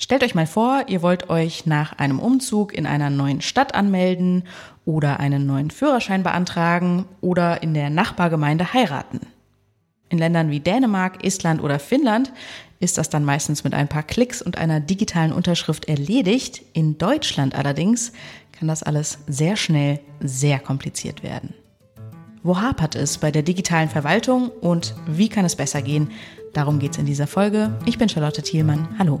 Stellt euch mal vor, ihr wollt euch nach einem Umzug in einer neuen Stadt anmelden oder einen neuen Führerschein beantragen oder in der Nachbargemeinde heiraten. In Ländern wie Dänemark, Estland oder Finnland ist das dann meistens mit ein paar Klicks und einer digitalen Unterschrift erledigt. In Deutschland allerdings kann das alles sehr schnell sehr kompliziert werden. Wo hapert es bei der digitalen Verwaltung und wie kann es besser gehen? Darum geht es in dieser Folge. Ich bin Charlotte Thielmann. Hallo.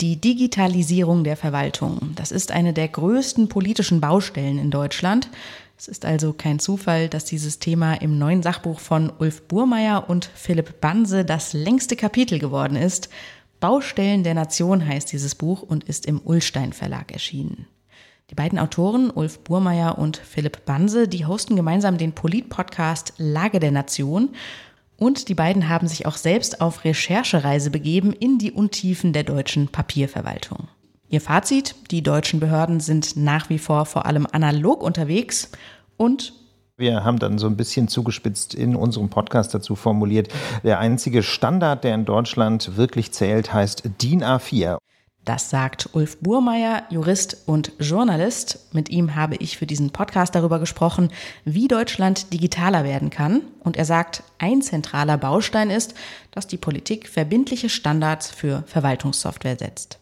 Die Digitalisierung der Verwaltung, das ist eine der größten politischen Baustellen in Deutschland. Es ist also kein Zufall, dass dieses Thema im neuen Sachbuch von Ulf Burmeier und Philipp Banse das längste Kapitel geworden ist. Baustellen der Nation heißt dieses Buch und ist im Ullstein Verlag erschienen. Die beiden Autoren, Ulf Burmeier und Philipp Banse, die hosten gemeinsam den Polit-Podcast Lage der Nation. Und die beiden haben sich auch selbst auf Recherchereise begeben in die Untiefen der deutschen Papierverwaltung. Ihr Fazit, die deutschen Behörden sind nach wie vor vor allem analog unterwegs und wir haben dann so ein bisschen zugespitzt in unserem Podcast dazu formuliert, der einzige Standard, der in Deutschland wirklich zählt, heißt DIN A4. Das sagt Ulf Burmeier, Jurist und Journalist. Mit ihm habe ich für diesen Podcast darüber gesprochen, wie Deutschland digitaler werden kann. Und er sagt, ein zentraler Baustein ist, dass die Politik verbindliche Standards für Verwaltungssoftware setzt.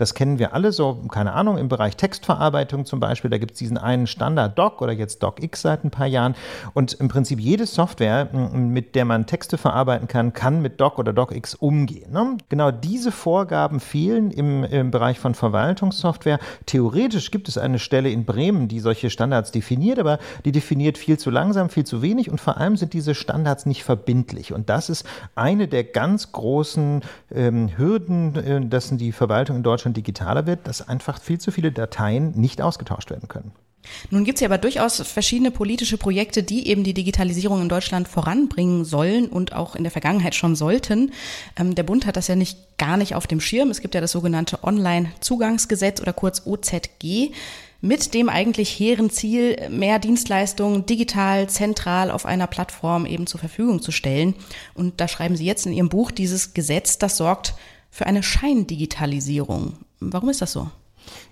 Das kennen wir alle so, keine Ahnung, im Bereich Textverarbeitung zum Beispiel. Da gibt es diesen einen Standard-Doc oder jetzt DocX seit ein paar Jahren. Und im Prinzip jede Software, mit der man Texte verarbeiten kann, kann mit Doc oder DocX umgehen. Ne? Genau diese Vorgaben fehlen im, im Bereich von Verwaltungssoftware. Theoretisch gibt es eine Stelle in Bremen, die solche Standards definiert, aber die definiert viel zu langsam, viel zu wenig und vor allem sind diese Standards nicht verbindlich. Und das ist eine der ganz großen ähm, Hürden, äh, dass die Verwaltung in Deutschland Deutschland digitaler wird, dass einfach viel zu viele Dateien nicht ausgetauscht werden können. Nun gibt es ja aber durchaus verschiedene politische Projekte, die eben die Digitalisierung in Deutschland voranbringen sollen und auch in der Vergangenheit schon sollten. Ähm, der Bund hat das ja nicht gar nicht auf dem Schirm. Es gibt ja das sogenannte Online-Zugangsgesetz oder kurz OZG mit dem eigentlich hehren Ziel, mehr Dienstleistungen digital, zentral auf einer Plattform eben zur Verfügung zu stellen. Und da schreiben Sie jetzt in Ihrem Buch, dieses Gesetz, das sorgt für eine Scheindigitalisierung. Warum ist das so?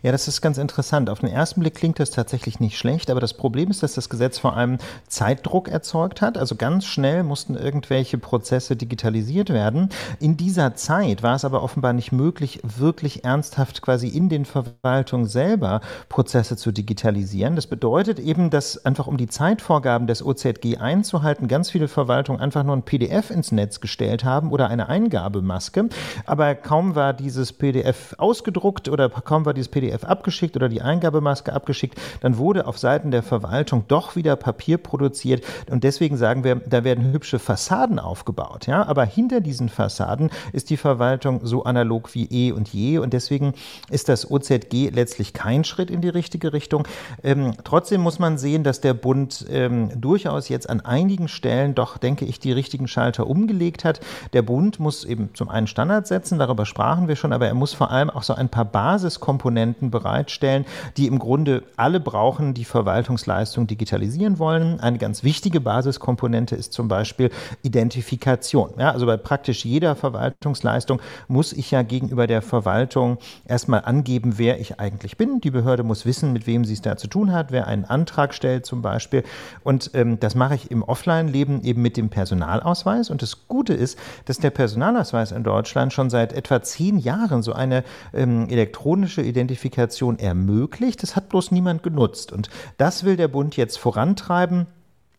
Ja, das ist ganz interessant. Auf den ersten Blick klingt das tatsächlich nicht schlecht, aber das Problem ist, dass das Gesetz vor allem Zeitdruck erzeugt hat. Also ganz schnell mussten irgendwelche Prozesse digitalisiert werden. In dieser Zeit war es aber offenbar nicht möglich, wirklich ernsthaft quasi in den Verwaltungen selber Prozesse zu digitalisieren. Das bedeutet eben, dass einfach um die Zeitvorgaben des OZG einzuhalten, ganz viele Verwaltungen einfach nur ein PDF ins Netz gestellt haben oder eine Eingabemaske. Aber kaum war dieses PDF ausgedruckt oder kaum war dieses dieses PDF abgeschickt oder die Eingabemaske abgeschickt, dann wurde auf Seiten der Verwaltung doch wieder Papier produziert und deswegen sagen wir, da werden hübsche Fassaden aufgebaut, ja, aber hinter diesen Fassaden ist die Verwaltung so analog wie eh und je und deswegen ist das OZG letztlich kein Schritt in die richtige Richtung. Ähm, trotzdem muss man sehen, dass der Bund ähm, durchaus jetzt an einigen Stellen doch, denke ich, die richtigen Schalter umgelegt hat. Der Bund muss eben zum einen Standards setzen, darüber sprachen wir schon, aber er muss vor allem auch so ein paar Basiskomponenten Komponenten bereitstellen, die im Grunde alle brauchen, die Verwaltungsleistung digitalisieren wollen. Eine ganz wichtige Basiskomponente ist zum Beispiel Identifikation. Ja, also bei praktisch jeder Verwaltungsleistung muss ich ja gegenüber der Verwaltung erstmal angeben, wer ich eigentlich bin. Die Behörde muss wissen, mit wem sie es da zu tun hat, wer einen Antrag stellt zum Beispiel. Und ähm, das mache ich im Offline-Leben eben mit dem Personalausweis. Und das Gute ist, dass der Personalausweis in Deutschland schon seit etwa zehn Jahren so eine ähm, elektronische Identifikation Identifikation ermöglicht. Das hat bloß niemand genutzt. Und das will der Bund jetzt vorantreiben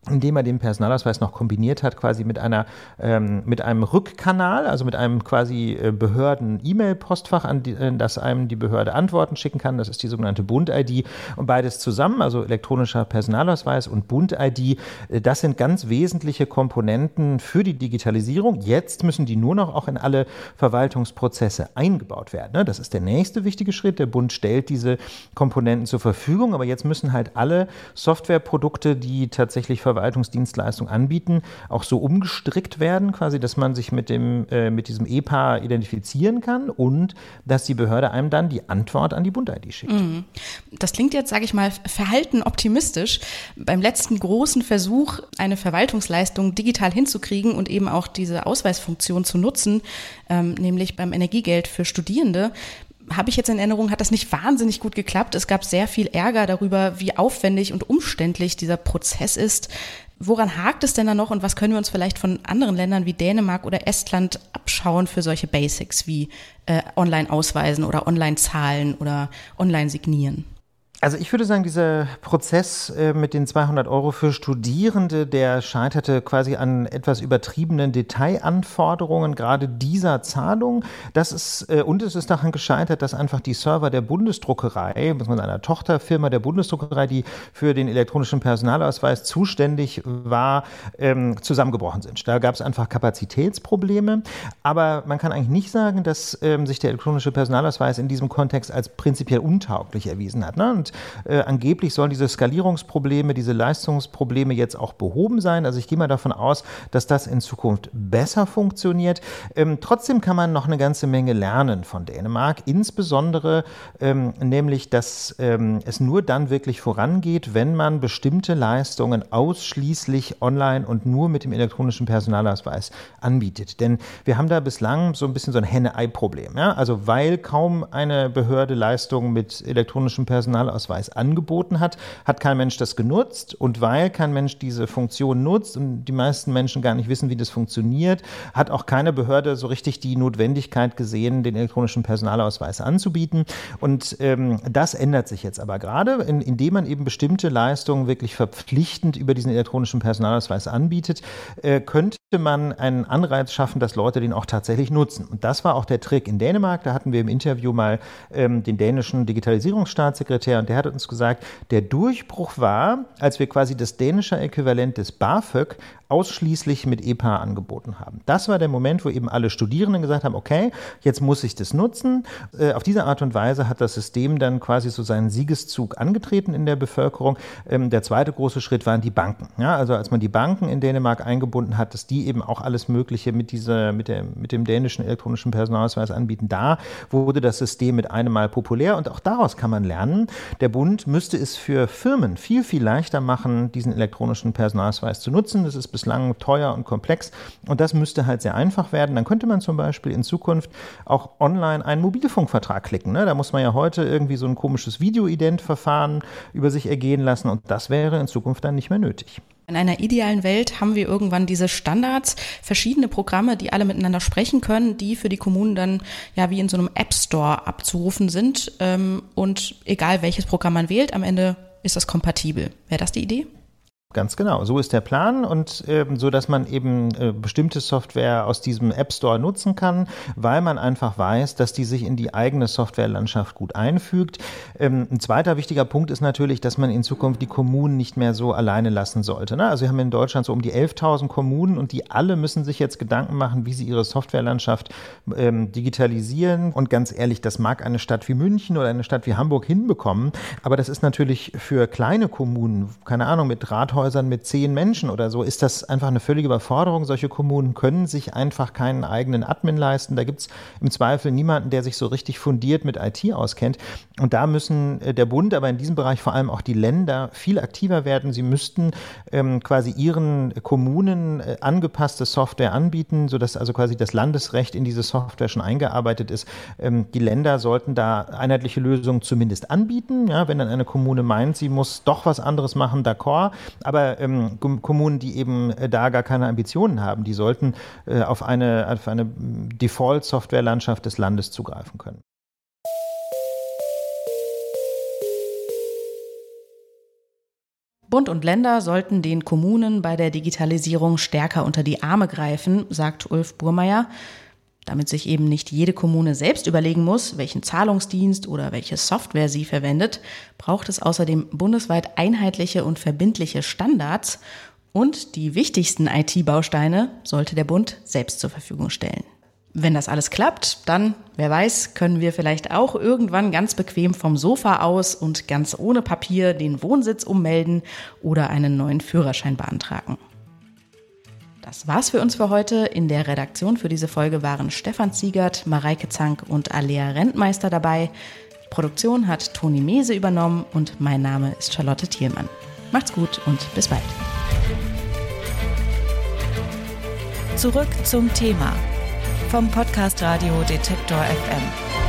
indem er den Personalausweis noch kombiniert hat, quasi mit einer ähm, mit einem Rückkanal, also mit einem quasi äh, Behörden-E-Mail-Postfach, an die, äh, das einem die Behörde Antworten schicken kann. Das ist die sogenannte Bund-ID und beides zusammen, also elektronischer Personalausweis und Bund-ID, äh, das sind ganz wesentliche Komponenten für die Digitalisierung. Jetzt müssen die nur noch auch in alle Verwaltungsprozesse eingebaut werden. Ne? Das ist der nächste wichtige Schritt. Der Bund stellt diese Komponenten zur Verfügung, aber jetzt müssen halt alle Softwareprodukte, die tatsächlich Verwaltungsdienstleistung anbieten, auch so umgestrickt werden, quasi, dass man sich mit, dem, äh, mit diesem EPA identifizieren kann und dass die Behörde einem dann die Antwort an die Bund-ID schickt. Mhm. Das klingt jetzt, sage ich mal, verhalten optimistisch. Beim letzten großen Versuch, eine Verwaltungsleistung digital hinzukriegen und eben auch diese Ausweisfunktion zu nutzen, ähm, nämlich beim Energiegeld für Studierende, habe ich jetzt in Erinnerung, hat das nicht wahnsinnig gut geklappt. Es gab sehr viel Ärger darüber, wie aufwendig und umständlich dieser Prozess ist. Woran hakt es denn da noch und was können wir uns vielleicht von anderen Ländern wie Dänemark oder Estland abschauen für solche Basics wie äh, Online-Ausweisen oder Online-Zahlen oder Online-Signieren? Also ich würde sagen, dieser Prozess äh, mit den 200 Euro für Studierende, der scheiterte quasi an etwas übertriebenen Detailanforderungen gerade dieser Zahlung. Das ist, äh, und es ist daran gescheitert, dass einfach die Server der Bundesdruckerei, einer Tochterfirma der Bundesdruckerei, die für den elektronischen Personalausweis zuständig war, ähm, zusammengebrochen sind. Da gab es einfach Kapazitätsprobleme. Aber man kann eigentlich nicht sagen, dass ähm, sich der elektronische Personalausweis in diesem Kontext als prinzipiell untauglich erwiesen hat. Ne? Und äh, angeblich sollen diese Skalierungsprobleme, diese Leistungsprobleme jetzt auch behoben sein. Also ich gehe mal davon aus, dass das in Zukunft besser funktioniert. Ähm, trotzdem kann man noch eine ganze Menge lernen von Dänemark, insbesondere ähm, nämlich, dass ähm, es nur dann wirklich vorangeht, wenn man bestimmte Leistungen ausschließlich online und nur mit dem elektronischen Personalausweis anbietet. Denn wir haben da bislang so ein bisschen so ein Henne-Ei-Problem. Ja? Also weil kaum eine Behörde Leistungen mit elektronischem Personalausweis Personalausweis angeboten hat, hat kein Mensch das genutzt. Und weil kein Mensch diese Funktion nutzt und die meisten Menschen gar nicht wissen, wie das funktioniert, hat auch keine Behörde so richtig die Notwendigkeit gesehen, den elektronischen Personalausweis anzubieten. Und ähm, das ändert sich jetzt aber gerade, in, indem man eben bestimmte Leistungen wirklich verpflichtend über diesen elektronischen Personalausweis anbietet, äh, könnte man einen Anreiz schaffen, dass Leute den auch tatsächlich nutzen. Und das war auch der Trick in Dänemark. Da hatten wir im Interview mal ähm, den dänischen Digitalisierungsstaatssekretär und der hat uns gesagt, der Durchbruch war, als wir quasi das dänische Äquivalent des BAföG ausschließlich mit EPA angeboten haben. Das war der Moment, wo eben alle Studierenden gesagt haben, okay, jetzt muss ich das nutzen. Äh, auf diese Art und Weise hat das System dann quasi so seinen Siegeszug angetreten in der Bevölkerung. Ähm, der zweite große Schritt waren die Banken. Ja, also als man die Banken in Dänemark eingebunden hat, dass die eben auch alles Mögliche mit, dieser, mit, der, mit dem dänischen elektronischen Personalausweis anbieten, da wurde das System mit einem Mal populär und auch daraus kann man lernen. Der Bund müsste es für Firmen viel, viel leichter machen, diesen elektronischen Personalausweis zu nutzen. Das ist bislang teuer und komplex. Und das müsste halt sehr einfach werden. Dann könnte man zum Beispiel in Zukunft auch online einen Mobilfunkvertrag klicken. Ne? Da muss man ja heute irgendwie so ein komisches Videoident-Verfahren über sich ergehen lassen. Und das wäre in Zukunft dann nicht mehr nötig. In einer idealen Welt haben wir irgendwann diese Standards, verschiedene Programme, die alle miteinander sprechen können, die für die Kommunen dann ja wie in so einem App Store abzurufen sind. Ähm, und egal welches Programm man wählt, am Ende ist das kompatibel. Wäre das die Idee? Ganz genau, so ist der Plan und äh, so, dass man eben äh, bestimmte Software aus diesem App Store nutzen kann, weil man einfach weiß, dass die sich in die eigene Softwarelandschaft gut einfügt. Ähm, ein zweiter wichtiger Punkt ist natürlich, dass man in Zukunft die Kommunen nicht mehr so alleine lassen sollte. Ne? Also wir haben in Deutschland so um die 11.000 Kommunen und die alle müssen sich jetzt Gedanken machen, wie sie ihre Softwarelandschaft ähm, digitalisieren. Und ganz ehrlich, das mag eine Stadt wie München oder eine Stadt wie Hamburg hinbekommen, aber das ist natürlich für kleine Kommunen, keine Ahnung, mit Rathäusern Krankenhäusern mit zehn Menschen oder so ist das einfach eine völlige Überforderung. Solche Kommunen können sich einfach keinen eigenen Admin leisten. Da gibt es im Zweifel niemanden, der sich so richtig fundiert mit IT auskennt. Und da müssen äh, der Bund, aber in diesem Bereich vor allem auch die Länder viel aktiver werden. Sie müssten ähm, quasi ihren Kommunen äh, angepasste Software anbieten, sodass also quasi das Landesrecht in diese Software schon eingearbeitet ist. Ähm, die Länder sollten da einheitliche Lösungen zumindest anbieten. Ja, wenn dann eine Kommune meint, sie muss doch was anderes machen, d'accord aber ähm, Kommunen, die eben äh, da gar keine Ambitionen haben, die sollten äh, auf eine, auf eine Default-Software-Landschaft des Landes zugreifen können. Bund und Länder sollten den Kommunen bei der Digitalisierung stärker unter die Arme greifen, sagt Ulf Burmeier. Damit sich eben nicht jede Kommune selbst überlegen muss, welchen Zahlungsdienst oder welche Software sie verwendet, braucht es außerdem bundesweit einheitliche und verbindliche Standards und die wichtigsten IT-Bausteine sollte der Bund selbst zur Verfügung stellen. Wenn das alles klappt, dann, wer weiß, können wir vielleicht auch irgendwann ganz bequem vom Sofa aus und ganz ohne Papier den Wohnsitz ummelden oder einen neuen Führerschein beantragen. Das war's für uns für heute. In der Redaktion für diese Folge waren Stefan Ziegert, Mareike Zank und Alea Rentmeister dabei. Die Produktion hat Toni Mese übernommen und mein Name ist Charlotte Thielmann. Macht's gut und bis bald. Zurück zum Thema vom Podcast Radio Detektor FM.